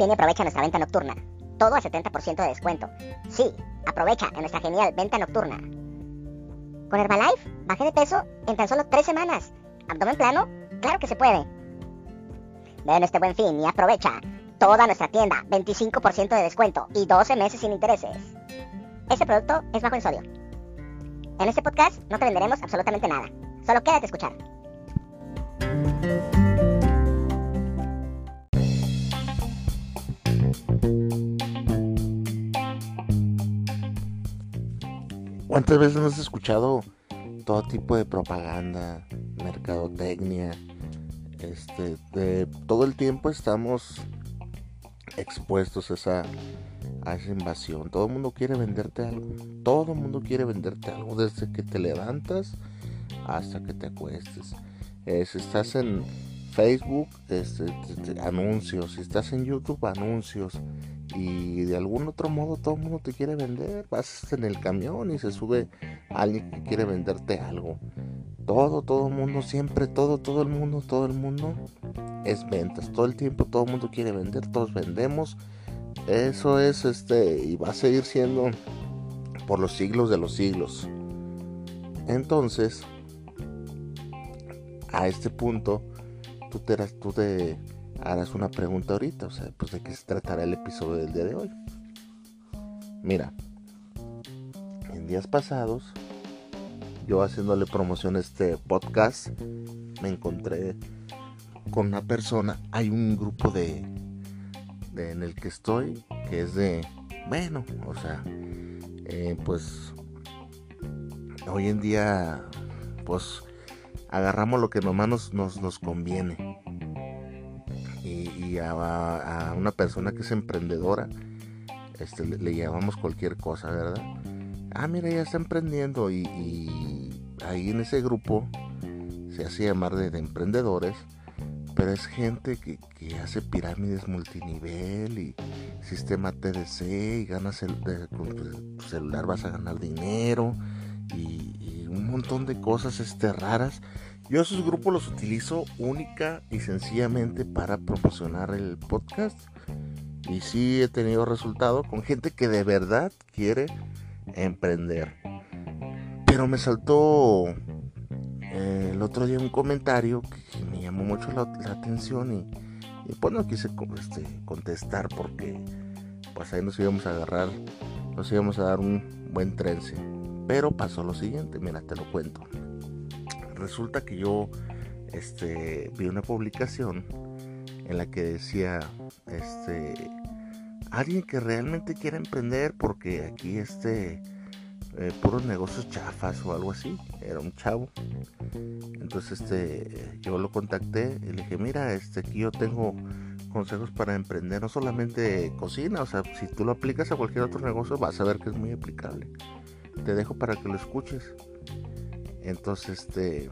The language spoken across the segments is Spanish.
Ven y aprovecha nuestra venta nocturna. Todo a 70% de descuento. Sí, aprovecha en nuestra genial venta nocturna. Con Herbalife, bajé de peso en tan solo 3 semanas. ¿Abdomen plano? Claro que se puede. Ven este buen fin y aprovecha. Toda nuestra tienda, 25% de descuento y 12 meses sin intereses. Este producto es bajo en sodio. En este podcast no te venderemos absolutamente nada. Solo quédate escuchar. ¿Cuántas veces has escuchado todo tipo de propaganda, mercadotecnia? Este, de, todo el tiempo estamos expuestos a esa, a esa invasión. Todo el mundo quiere venderte algo. Todo el mundo quiere venderte algo desde que te levantas hasta que te acuestes. Eh, si estás en Facebook, este, anuncios. Si estás en YouTube, anuncios y de algún otro modo todo el mundo te quiere vender. Vas en el camión y se sube alguien que quiere venderte algo. Todo, todo el mundo, siempre, todo, todo el mundo, todo el mundo es ventas. Todo el tiempo todo el mundo quiere vender, todos vendemos. Eso es este y va a seguir siendo por los siglos de los siglos. Entonces, a este punto, tú te, tú te harás una pregunta ahorita, o sea, pues de qué se tratará el episodio del día de hoy. Mira, en días pasados, yo haciéndole promoción a este podcast, me encontré con una persona, hay un grupo de, de en el que estoy, que es de, bueno, o sea, eh, pues hoy en día, pues agarramos lo que nomás nos, nos, nos conviene a, una persona que es emprendedora este, le, llamamos cualquier cosa, ¿verdad? Ah, mira, ya está emprendiendo y, ahí en ese grupo se hace llamar de, emprendedores, pero es gente que, hace pirámides multinivel y sistema TDC y ganas el, con celular vas a ganar dinero y, y un montón de cosas este, raras yo esos grupos los utilizo única y sencillamente para promocionar el podcast. Y sí he tenido resultado con gente que de verdad quiere emprender. Pero me saltó eh, el otro día un comentario que, me llamó mucho la, atención y, y, pues no quise este, contestar porque pues ahí nos íbamos a agarrar, nos íbamos a dar un buen trence. Pero pasó lo siguiente, mira, te lo cuento resulta que yo este, vi una publicación en la que decía este alguien que realmente quiere emprender porque aquí este eh, puros negocios chafas o algo así era un chavo entonces este yo lo contacté y le dije mira este aquí yo tengo consejos para emprender no solamente cocina o sea si tú lo aplicas a cualquier otro negocio vas a ver que es muy aplicable. Te dejo para que lo escuches entonces, este,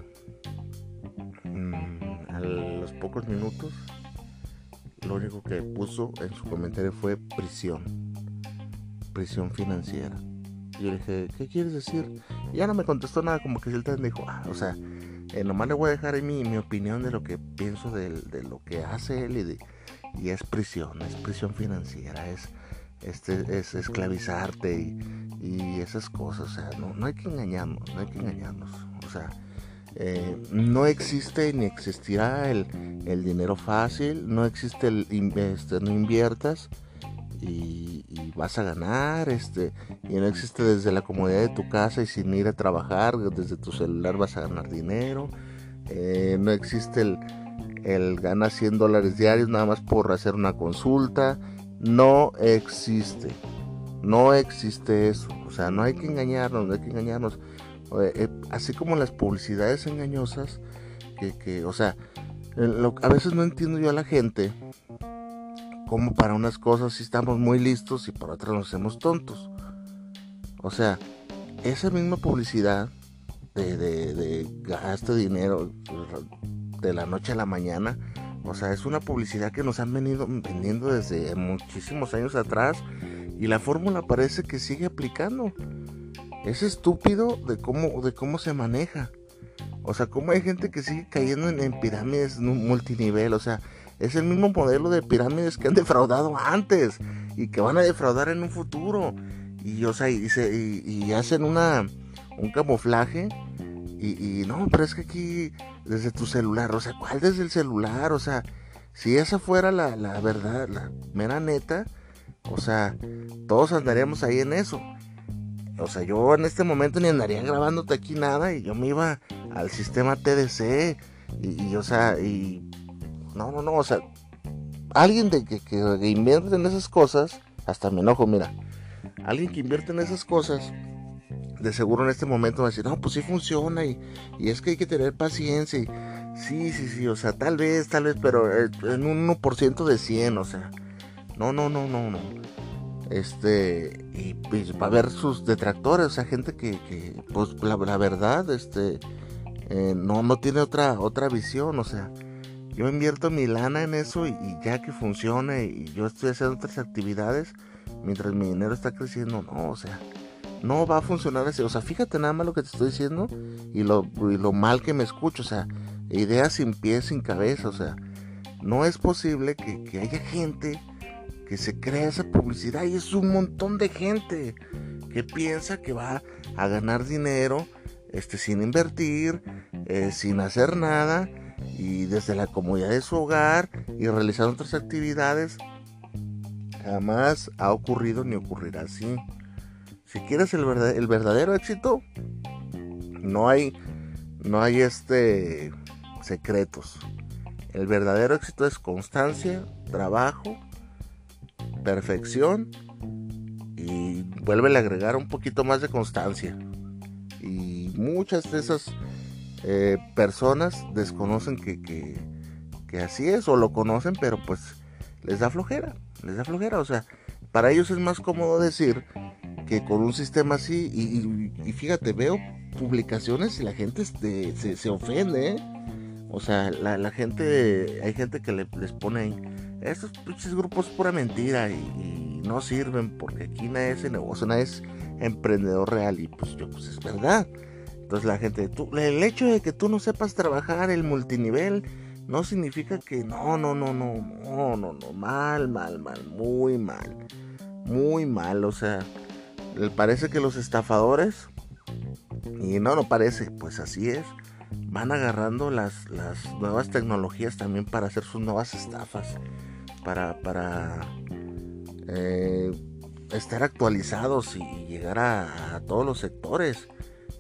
mm, a los pocos minutos, lo único que puso en su comentario fue prisión, prisión financiera. Y yo le dije, ¿qué quieres decir? Y ya no me contestó nada, como que él también dijo, ah, o sea, eh, nomás le voy a dejar ahí mi, mi opinión de lo que pienso de, lo que hace él y, y, es prisión, es prisión financiera, es, este, es esclavizarte y, y esas cosas. O sea, no, no hay que engañarnos, no hay que engañarnos. O sea, eh, no existe ni existirá el, el, dinero fácil, no existe el este, no inviertas y, vas a ganar, este, y no existe desde la comodidad de tu casa y sin ir a trabajar, desde tu celular vas a ganar dinero, eh, no existe el, el ganar 100 dólares diarios nada más por hacer una consulta, no existe. No existe eso. O sea, no hay que engañarnos, no hay que engañarnos. Eh, así como las publicidades engañosas, que, o sea, a veces no entiendo yo a la gente como para unas cosas sí estamos muy listos y para otras nos hacemos tontos. O sea, esa misma publicidad de, de, de dinero de la noche a la mañana, o sea, es una publicidad que nos han venido vendiendo desde muchísimos años atrás y la fórmula parece que sigue aplicando. Es estúpido de cómo, de cómo se maneja. O sea, cómo hay gente que sigue cayendo en, pirámides multinivel. O sea, es el mismo modelo de pirámides que han defraudado antes y que van a defraudar en un futuro. Y, o sea, y, y, hacen una, un camuflaje. Y, no, pero es que aquí, desde tu celular, o sea, ¿cuál desde el celular? O sea, si esa fuera la, la verdad, la mera neta, o sea, todos andaríamos ahí en eso. O sea, yo en este momento ni andaría grabándote aquí nada y yo me iba al sistema TDC y, o sea, y no, no, no, o sea, alguien de que, que, invierte en esas cosas, hasta me enojo, mira, alguien que invierte en esas cosas, de seguro en este momento va a decir, no, pues sí funciona y, y es que hay que tener paciencia. Y, sí, sí, sí, o sea, tal vez, tal vez, pero en un 1% de 100, o sea, no, no, no, no, no. Este, y pues va a haber sus detractores, o sea, gente que, que pues la, verdad, este, eh, no, no tiene otra, otra visión, o sea, yo invierto mi lana en eso y, ya que funcione y yo estoy haciendo otras actividades mientras mi dinero está creciendo, no, o sea, no va a funcionar así, o sea, fíjate nada más lo que te estoy diciendo y lo, y lo mal que me escucho, o sea, ideas sin pies, sin cabeza, o sea, no es posible que, que haya gente que se crea esa publicidad y es un montón de gente que piensa que va a ganar dinero este, sin invertir, eh, sin hacer nada y desde la comodidad de su hogar y realizando otras actividades. Jamás ha ocurrido ni ocurrirá así. Si quieres el, el verdadero éxito, no hay, no hay este secretos. El verdadero éxito es constancia, trabajo perfección y vuelve a agregar un poquito más de constancia. Y muchas de esas eh, personas desconocen que, que, así es o lo conocen, pero pues les da flojera, les da flojera. O sea, para ellos es más cómodo decir que con un sistema así, y, fíjate, veo publicaciones y la gente este, se, se, ofende, ¿eh? O sea, la, gente, hay gente que les pone ahí estos pinches grupos pura mentira y, no sirven porque aquí nadie es negocio, nadie es emprendedor real y pues yo pues es verdad. Entonces la gente, tú, el hecho de que tú no sepas trabajar el multinivel no significa que no, no, no, no, no, no, no, mal, mal, mal, muy mal, muy mal, o sea, parece que los estafadores, y no, no parece, pues así es, van agarrando las, las nuevas tecnologías también para hacer sus nuevas estafas para, eh, estar actualizados y llegar a, todos los sectores.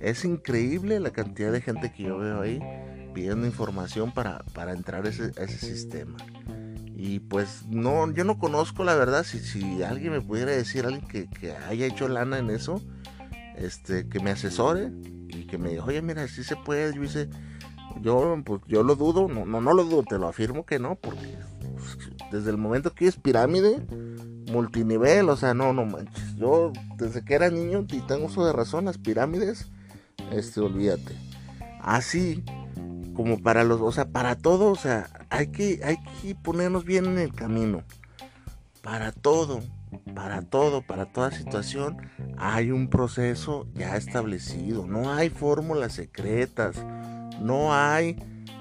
Es increíble la cantidad de gente que yo veo ahí pidiendo información para, entrar a ese, sistema. Y pues no, yo no conozco la verdad. Si, si alguien me pudiera decir, alguien que, haya hecho lana en eso, este, que me asesore y que me diga, oye, mira, si se puede. Yo hice, yo, pues, yo lo dudo, no, no, no lo dudo, te lo afirmo que no, porque desde el momento que es pirámide, multinivel, o sea, no, no manches. Yo desde que era niño y tengo uso de razón, las pirámides, este, olvídate. Así como para los, o sea, para todo, o sea, hay que, hay que ponernos bien en el camino. Para todo, para todo, para toda situación, hay un proceso ya establecido. No hay fórmulas secretas. No hay,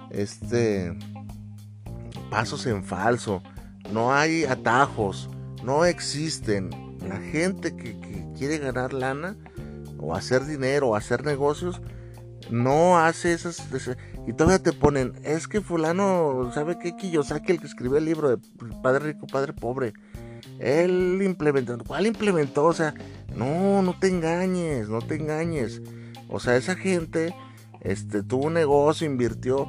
este, pasos en falso, no hay atajos, no existen. La gente que, quiere ganar lana o hacer dinero o hacer negocios no hace esas, y todavía te ponen es que fulano sabe que Kiyosaki el que escribió el libro de padre rico padre pobre él implementó ¿cuál implementó? o sea no no te engañes no te engañes o sea esa gente este tuvo un negocio invirtió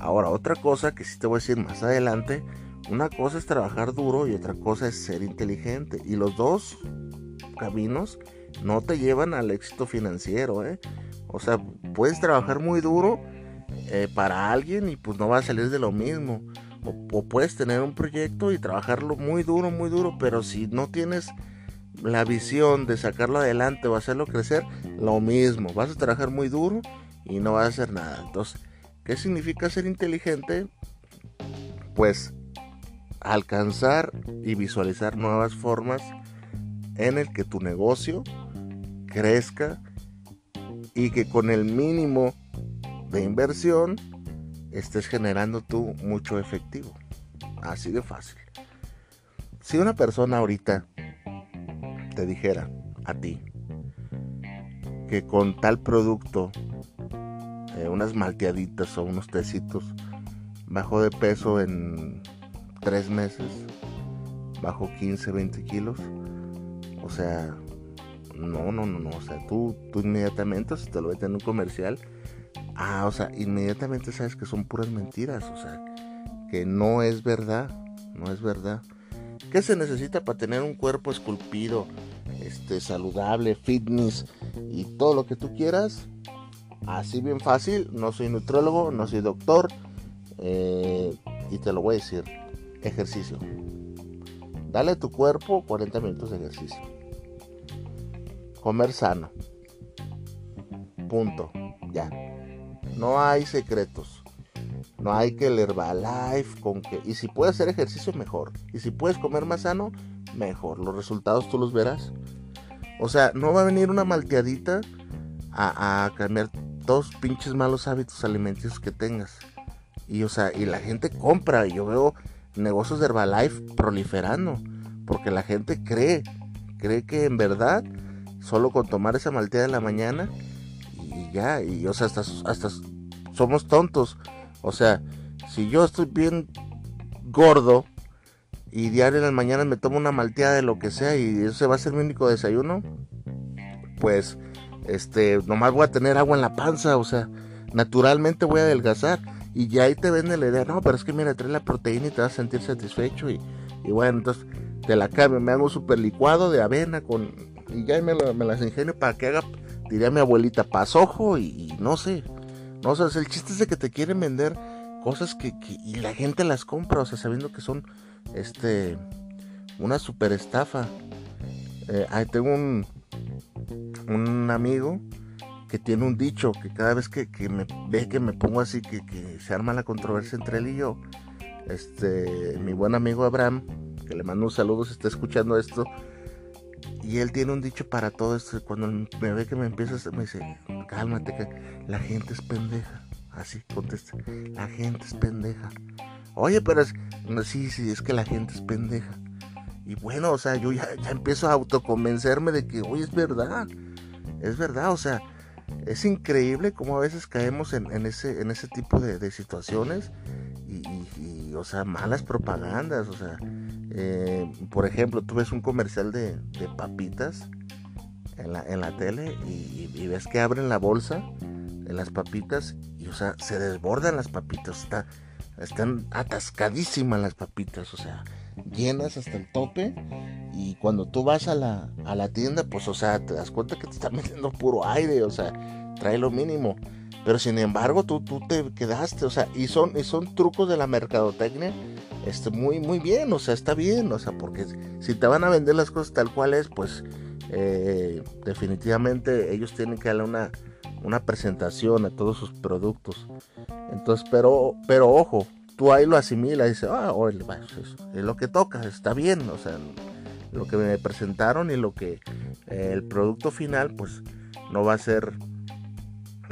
Ahora, otra cosa que sí te voy a decir más adelante, una cosa es trabajar duro y otra cosa es ser inteligente. Y los dos caminos no te llevan al éxito financiero, ¿eh? O sea, puedes trabajar muy duro eh, para alguien y pues no va a salir de lo mismo. O, puedes tener un proyecto y trabajarlo muy duro, muy duro, pero si no tienes la visión de sacarlo adelante o hacerlo crecer, lo mismo. Vas a trabajar muy duro y no vas a hacer nada. Entonces, ¿Qué significa ser inteligente? Pues alcanzar y visualizar nuevas formas en el que tu negocio crezca y que con el mínimo de inversión estés generando tú mucho efectivo. Así de fácil. Si una persona ahorita te dijera a ti que con tal producto, eh, unas malteaditas o unos tecitos, bajó de peso en tres meses, bajó 15, 20 kilos, o sea, no, no, no, no, o sea, tú, tú inmediatamente, si te lo ves en un comercial, ah, o sea, inmediatamente sabes que son puras mentiras, o sea, que no es verdad, no es verdad. ¿Qué se necesita para tener un cuerpo esculpido, este, saludable, fitness y todo lo que tú quieras? Así bien fácil, no soy nutrólogo, no soy doctor eh, y te lo voy a decir, ejercicio. Dale a tu cuerpo 40 minutos de ejercicio. Comer sano. Punto. Ya. No hay secretos. No hay que el Herbalife con que... Y si puedes hacer ejercicio, mejor. Y si puedes comer más sano, mejor. Los resultados tú los verás. O sea, no va a venir una malteadita a, cambiar todos pinches malos hábitos alimenticios que tengas. Y o sea, y la gente compra. Y yo veo negocios de Herbalife proliferando. Porque la gente cree. Cree que en verdad, solo con tomar esa malteada en la mañana. Y ya, y o sea, hasta, hasta somos tontos o sea, si yo estoy bien gordo y diario en las mañanas me tomo una malteada de lo que sea y ese va a ser mi único desayuno, pues este, nomás voy a tener agua en la panza, o sea, naturalmente voy a adelgazar. Y ya ahí te vende la idea, no, pero es que mira, trae la proteína y te vas a sentir satisfecho. Y, bueno, entonces te la cambio, me hago super licuado de avena con. Y ya me, me las ingenio para que haga, diría mi abuelita, pasojo y, y no sé. No, sea, el chiste es de que te quieren vender cosas que, y la gente las compra, o sea, sabiendo que son este una super estafa. Eh, ahí tengo un, un amigo que tiene un dicho que cada vez que, me ve que me pongo así, que, que, se arma la controversia entre él y yo, este, mi buen amigo Abraham, que le mando un saludo si está escuchando esto, y él tiene un dicho para todo esto. Cuando me ve que me empieza, me dice, cálmate, que la gente es pendeja. Así contesta, la gente es pendeja. Oye, pero es, sí, sí, es que la gente es pendeja. Y bueno, o sea, yo ya, empiezo a autoconvencerme de que, oye, es verdad. Es verdad, o sea, es increíble cómo a veces caemos en, ese, tipo de, situaciones y, y, o sea, malas propagandas, o sea, eh, por ejemplo, tú ves un comercial de, papitas en la, tele y, ves que abren la bolsa en las papitas y, o sea, se desbordan las papitas. Está, están atascadísimas las papitas, o sea, llenas hasta el tope. Y cuando tú vas a la, a la tienda, pues, o sea, te das cuenta que te están metiendo puro aire, o sea, trae lo mínimo. Pero sin embargo, tú, tú te quedaste, o sea, y son, y son trucos de la mercadotecnia este, muy, muy bien, o sea, está bien, o sea, porque si te van a vender las cosas tal cual es, pues eh, definitivamente ellos tienen que darle una, una presentación a todos sus productos. Entonces, pero, pero ojo, tú ahí lo asimilas y dices, ah, es lo que toca, está bien, o sea, lo que me presentaron y lo que eh, el producto final, pues no va a ser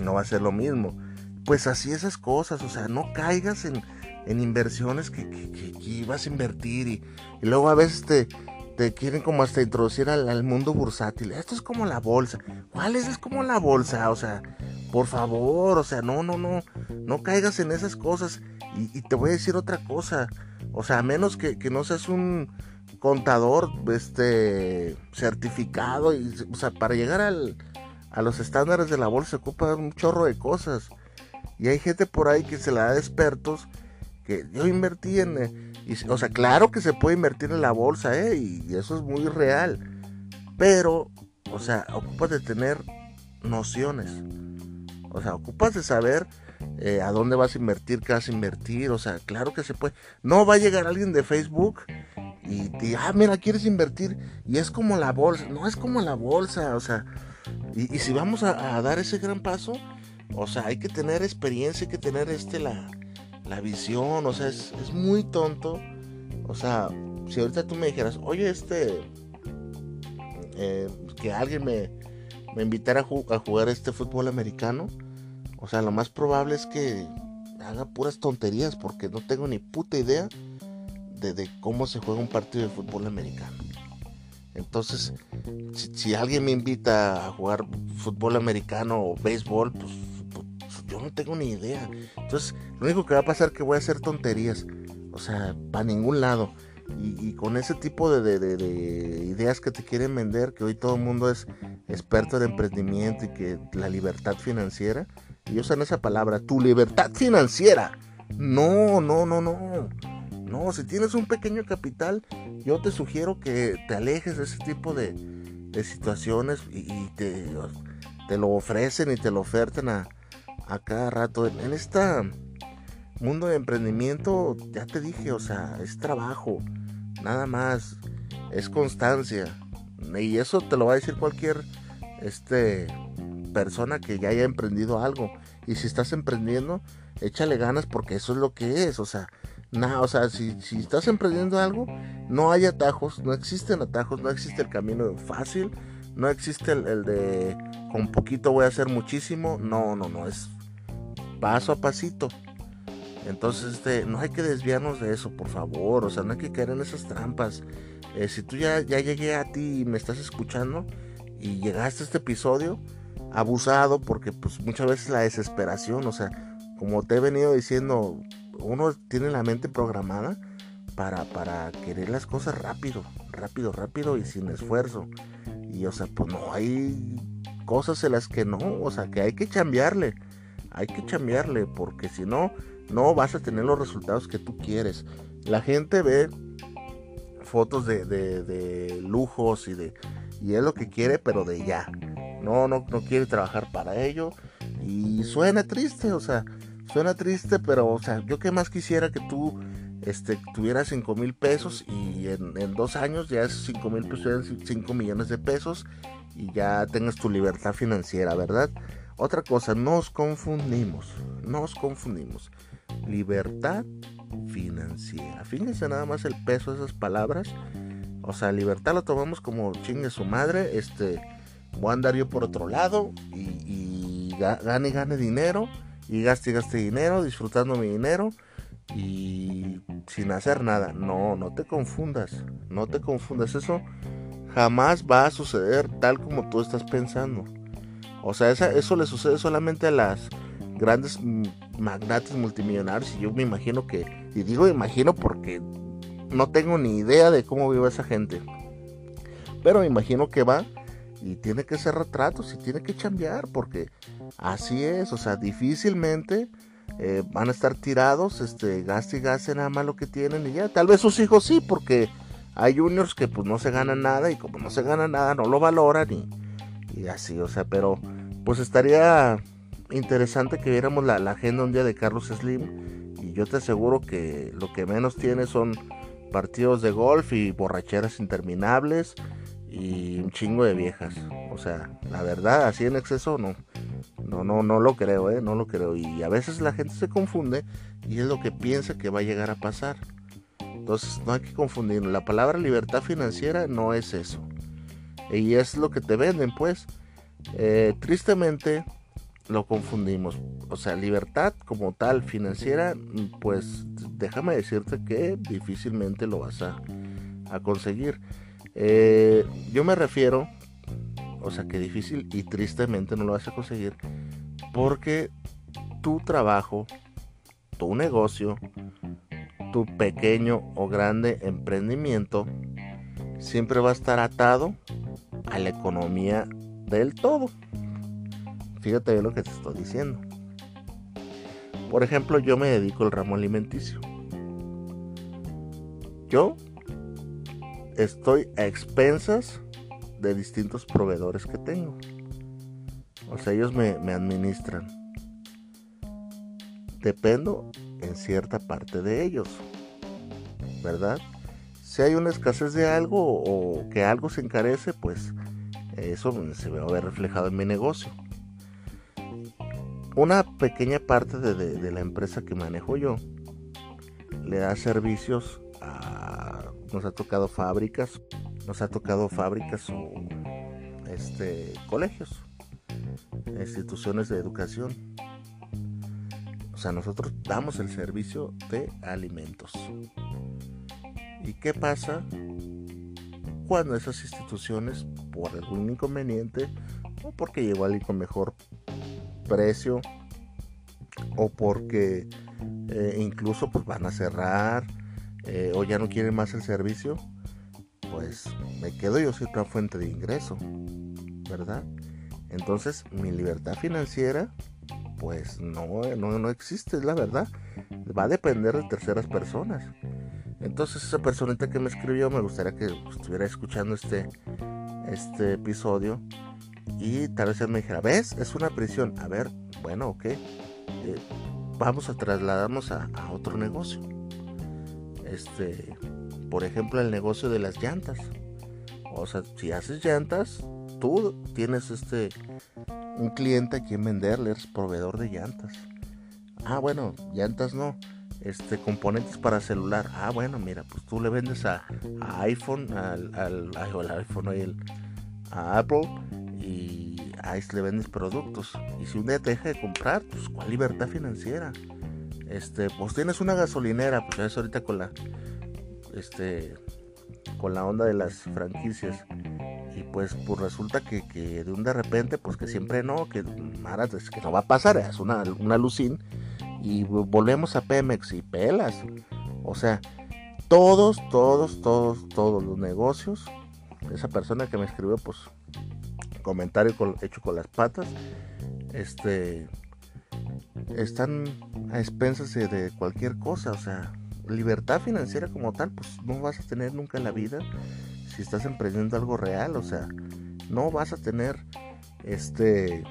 no va a ser lo mismo. Pues así esas cosas, o sea, no caigas en, inversiones que, que, a invertir y, luego a veces te, te, quieren como hasta introducir al, mundo bursátil. Esto es como la bolsa. ¿Cuál es? Es como la bolsa, o sea, por favor, o sea, no, no, no, no caigas en esas cosas. Y, te voy a decir otra cosa, o sea, a menos que, que no seas un contador este certificado y o sea para llegar al, a los estándares de la bolsa se ocupa un chorro de cosas. Y hay gente por ahí que se la da de expertos que yo invertí en... Eh, o sea, claro que se puede invertir en la bolsa, ¿eh? Y eso es muy real. Pero, o sea, ocupas de tener nociones. O sea, ocupas de saber eh, a dónde vas a invertir, qué vas a invertir. O sea, claro que se puede. No va a llegar alguien de Facebook y te ah, mira, quieres invertir. Y es como la bolsa. No es como la bolsa. O sea, y, si vamos a, dar ese gran paso, o sea, hay que tener experiencia, hay que tener este la, visión, o sea, es, muy tonto. O sea, si ahorita tú me dijeras, oye, este, eh, que alguien me, me invitara a, a, jugar este fútbol americano, o sea, lo más probable es que haga puras tonterías porque no tengo ni puta idea de, cómo se juega un partido de fútbol americano. Entonces, si, alguien me invita a jugar fútbol americano o béisbol, pues, pues, yo no tengo ni idea. Entonces, lo único que va a pasar es que voy a hacer tonterías. O sea, para ningún lado. Y, con ese tipo de, de, ideas que te quieren vender, que hoy todo el mundo es experto en emprendimiento y que la libertad financiera, y usan esa palabra, tu libertad financiera. No, no, no, no. No, si tienes un pequeño capital, yo te sugiero que te alejes de ese tipo de, de situaciones y, te, te, lo ofrecen y te lo ofertan a, a cada rato. En este mundo de emprendimiento, ya te dije, o sea, es trabajo, nada más, es constancia. Y eso te lo va a decir cualquier este, persona que ya haya emprendido algo. Y si estás emprendiendo, échale ganas porque eso es lo que es, o sea, Nada, o sea, si, si estás emprendiendo algo, no hay atajos, no existen atajos, no existe el camino fácil, no existe el, de con poquito voy a hacer muchísimo, no, no, no, es paso a pasito. Entonces, este, no hay que desviarnos de eso, por favor, o sea, no hay que caer en esas trampas. Eh, si tú ya, ya llegué a ti y me estás escuchando y llegaste a este episodio, abusado, porque pues muchas veces la desesperación, o sea, como te he venido diciendo uno tiene la mente programada para, para querer las cosas rápido, rápido, rápido y sin esfuerzo. Y o sea, pues no hay cosas en las que no, o sea, que hay que cambiarle. Hay que cambiarle porque si no, no vas a tener los resultados que tú quieres. La gente ve fotos de, de, lujos y de y es lo que quiere, pero de ya. No, no, no quiere trabajar para ello. Y suena triste, o sea, Suena triste, pero, o sea, yo que más quisiera que tú este, tuvieras 5 mil pesos y en, dos años ya esos 5 mil pesos sean 5 millones de pesos y ya tengas tu libertad financiera, ¿verdad? Otra cosa, nos confundimos, nos confundimos. Libertad financiera. Fíjense nada más el peso de esas palabras. O sea, libertad lo tomamos como chingue su madre. Este, voy a andar yo por otro lado y, y gane gane dinero y gaste gaste dinero, disfrutando mi dinero y sin hacer nada. No, no te confundas, no te confundas. Eso jamás va a suceder tal como tú estás pensando. O sea, eso le sucede solamente a las grandes magnates multimillonarios y yo me imagino que, y digo imagino porque no tengo ni idea de cómo vive esa gente. Pero me imagino que va y tiene que hacer retratos y tiene que chambear porque así es, o sea, difícilmente eh, van a estar tirados, este, gaste y gaste nada más lo que tienen y ya, tal vez sus hijos sí, porque hay juniors que pues no se ganan nada y como no se gana nada no lo valoran y, y así, o sea, pero pues estaría interesante que viéramos la, la agenda un día de Carlos Slim y yo te aseguro que lo que menos tiene son partidos de golf y borracheras interminables y un chingo de viejas. O sea, la verdad, así en exceso no. No, no, no lo creo, ¿eh? No lo creo. Y a veces la gente se confunde y es lo que piensa que va a llegar a pasar. Entonces no hay que confundirlo. La palabra libertad financiera no es eso. Y es lo que te venden, pues. Eh, tristemente lo confundimos. O sea, libertad como tal financiera, pues déjame decirte que difícilmente lo vas a conseguir. Eh, yo me refiero, o sea que difícil y tristemente no lo vas a conseguir, porque tu trabajo, tu negocio, tu pequeño o grande emprendimiento siempre va a estar atado a la economía del todo. Fíjate bien lo que te estoy diciendo. Por ejemplo, yo me dedico al ramo alimenticio. Yo estoy a expensas de distintos proveedores que tengo. O sea, ellos me, administran. Dependo en cierta parte de ellos. ¿Verdad? Si hay una escasez de algo o que algo se encarece, pues eso se va a ver reflejado en mi negocio. Una pequeña parte de la empresa que manejo yo le da servicios nos ha tocado fábricas, nos ha tocado fábricas o este, colegios, instituciones de educación. O sea, nosotros damos el servicio de alimentos. ¿Y qué pasa cuando esas instituciones, por algún inconveniente, o porque llegó alguien con mejor precio, o porque eh, incluso pues van a cerrar, eh, o ya no quieren más el servicio, pues me quedo yo sin otra fuente de ingreso, ¿verdad? Entonces mi libertad financiera pues no, no, no existe, es la verdad. Va a depender de terceras personas. Entonces esa personita que me escribió me gustaría que estuviera escuchando este, este episodio y tal vez él me dijera, ¿ves? Es una prisión. A ver, bueno, ok. Eh, vamos a trasladarnos a, a, otro negocio. Este, por ejemplo, el negocio de las llantas. O sea, si haces llantas, tú tienes este un cliente a quien venderle, eres proveedor de llantas. Ah, bueno, llantas no. Este, componentes para celular. Ah, bueno, mira, pues tú le vendes a, iPhone, al, al, iPhone, el, a Apple y ahí le vendes productos. Y si un día te deja de comprar, pues cuál libertad financiera. Este, pues tienes una gasolinera, pues es ahorita con la, este, con la onda de las franquicias. Y pues pues resulta que, de un de repente pues que siempre no que que no va a pasar es una, una lucín y volvemos a Pemex y pelas. O sea todos todos todos todos los negocios esa persona que me escribió pues comentario hecho con las patas este están a expensas de cualquier cosa o sea libertad financiera como tal pues no vas a tener nunca en la vida si estás emprendiendo algo real, o sea, no vas a tener este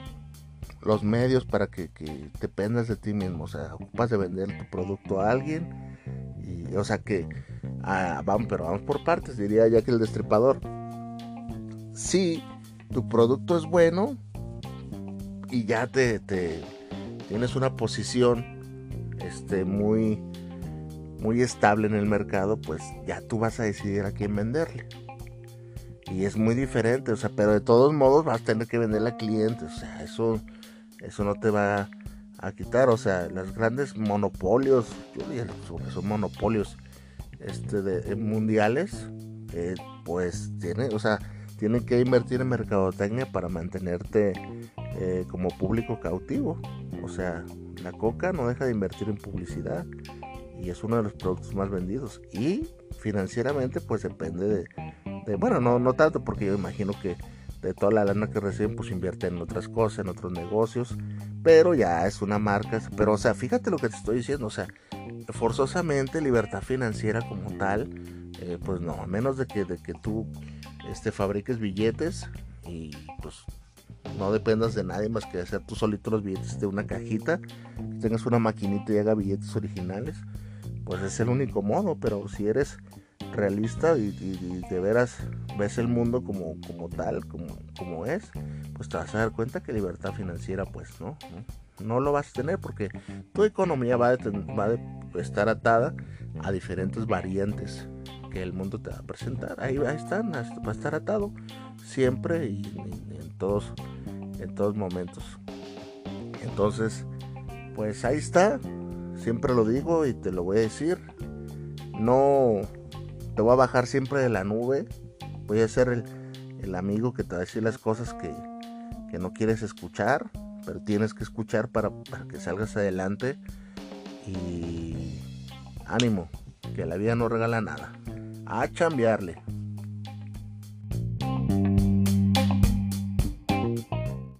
los medios para que, que dependas de ti mismo, o sea, ocupas de vender tu producto a alguien y o sea que ah, vamos, pero vamos por partes, diría ya que el destripador. Si tu producto es bueno y ya te, te tienes una posición este muy muy estable en el mercado, pues ya tú vas a decidir a quién venderle. Y es muy diferente, o sea, pero de todos modos vas a tener que venderle a clientes, o sea, eso, eso no te va a quitar, o sea, los grandes monopolios, yo diría son monopolios este, de, mundiales, eh, pues tienen, o sea, tienen que invertir en mercadotecnia para mantenerte eh, como público cautivo, o sea, la coca no deja de invertir en publicidad y es uno de los productos más vendidos. Y financieramente pues depende de, bueno, no, no tanto porque yo imagino que de toda la lana que reciben pues invierten en otras cosas, en otros negocios, pero ya es una marca, pero o sea, fíjate lo que te estoy diciendo, o sea, forzosamente libertad financiera como tal, eh, pues no, a menos de que, de que tú este, fabriques billetes y pues no dependas de nadie más que hacer tú solito los billetes de una cajita, que tengas una maquinita y haga billetes originales, pues es el único modo, pero si eres realista y, de veras ves el mundo como, como tal, como, como es, pues te vas a dar cuenta que libertad financiera pues no, no, lo vas a tener porque tu economía va a, estar atada a diferentes variantes que el mundo te va a presentar. Ahí, ahí están, va a estar atado siempre y, en todos en todos momentos. Entonces, pues ahí está. Siempre lo digo y te lo voy a decir. No te voy a bajar siempre de la nube. Voy a ser el, amigo que te va a decir las cosas que, no quieres escuchar, pero tienes que escuchar para, que salgas adelante. Y ánimo, que la vida no regala nada. A chambearle.